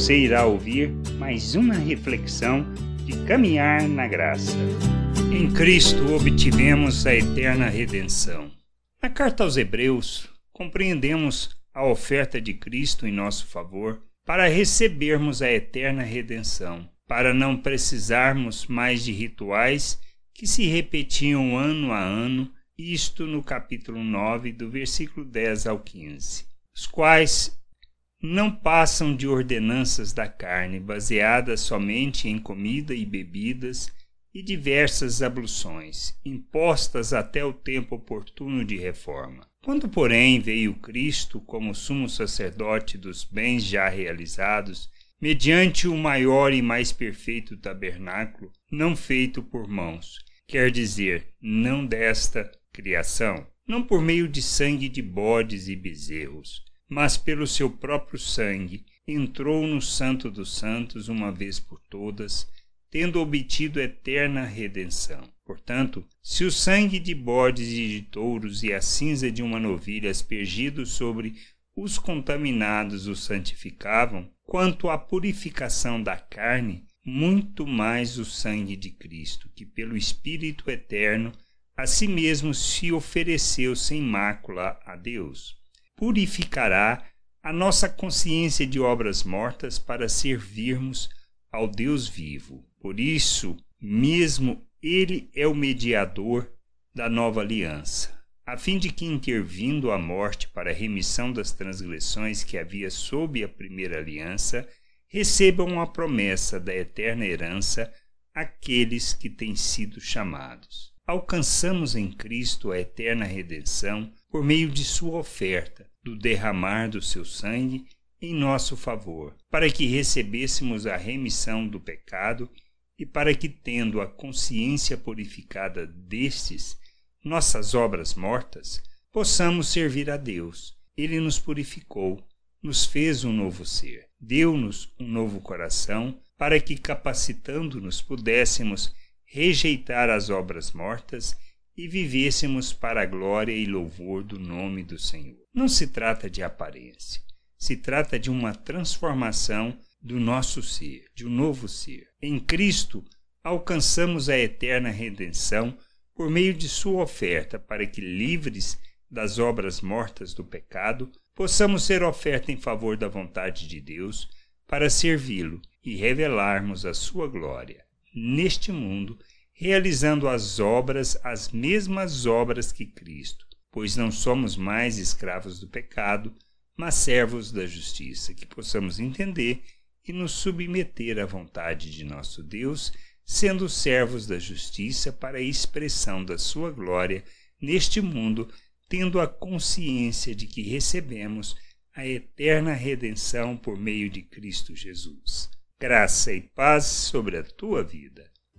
você irá ouvir mais uma reflexão de caminhar na graça. Em Cristo obtivemos a eterna redenção. Na carta aos Hebreus, compreendemos a oferta de Cristo em nosso favor para recebermos a eterna redenção, para não precisarmos mais de rituais que se repetiam ano a ano, isto no capítulo 9, do versículo 10 ao 15, os quais não passam de ordenanças da carne, baseadas somente em comida e bebidas e diversas abluções, impostas até o tempo oportuno de reforma. Quando, porém, veio Cristo como sumo sacerdote dos bens já realizados, mediante o maior e mais perfeito tabernáculo, não feito por mãos, quer dizer, não desta criação, não por meio de sangue de bodes e bezerros, mas pelo seu próprio sangue entrou no Santo dos Santos uma vez por todas, tendo obtido eterna redenção. Portanto, se o sangue de bodes e de touros e a cinza de uma novilha aspergidos sobre os contaminados os santificavam, quanto à purificação da carne, muito mais o sangue de Cristo, que pelo Espírito eterno a si mesmo se ofereceu sem mácula a Deus purificará a nossa consciência de obras mortas para servirmos ao Deus vivo. Por isso, mesmo ele é o mediador da nova aliança, a fim de que, intervindo a morte para a remissão das transgressões que havia sob a primeira aliança, recebam a promessa da eterna herança aqueles que têm sido chamados. Alcançamos em Cristo a eterna redenção por meio de sua oferta, do derramar do seu sangue em nosso favor, para que recebêssemos a remissão do pecado e para que, tendo a consciência purificada destes, nossas obras mortas, possamos servir a Deus. Ele nos purificou, nos fez um novo ser, deu-nos um novo coração, para que, capacitando-nos, pudéssemos rejeitar as obras mortas e vivêssemos para a glória e louvor do nome do Senhor. Não se trata de aparência, se trata de uma transformação do nosso ser, de um novo ser. Em Cristo, alcançamos a eterna redenção por meio de Sua oferta, para que, livres das obras mortas do pecado, possamos ser oferta em favor da vontade de Deus, para servi-lo e revelarmos a Sua glória neste mundo realizando as obras, as mesmas obras que Cristo, pois não somos mais escravos do pecado, mas servos da justiça, que possamos entender e nos submeter à vontade de nosso Deus, sendo servos da justiça para a expressão da sua glória neste mundo, tendo a consciência de que recebemos a eterna redenção por meio de Cristo Jesus. Graça e paz sobre a tua vida.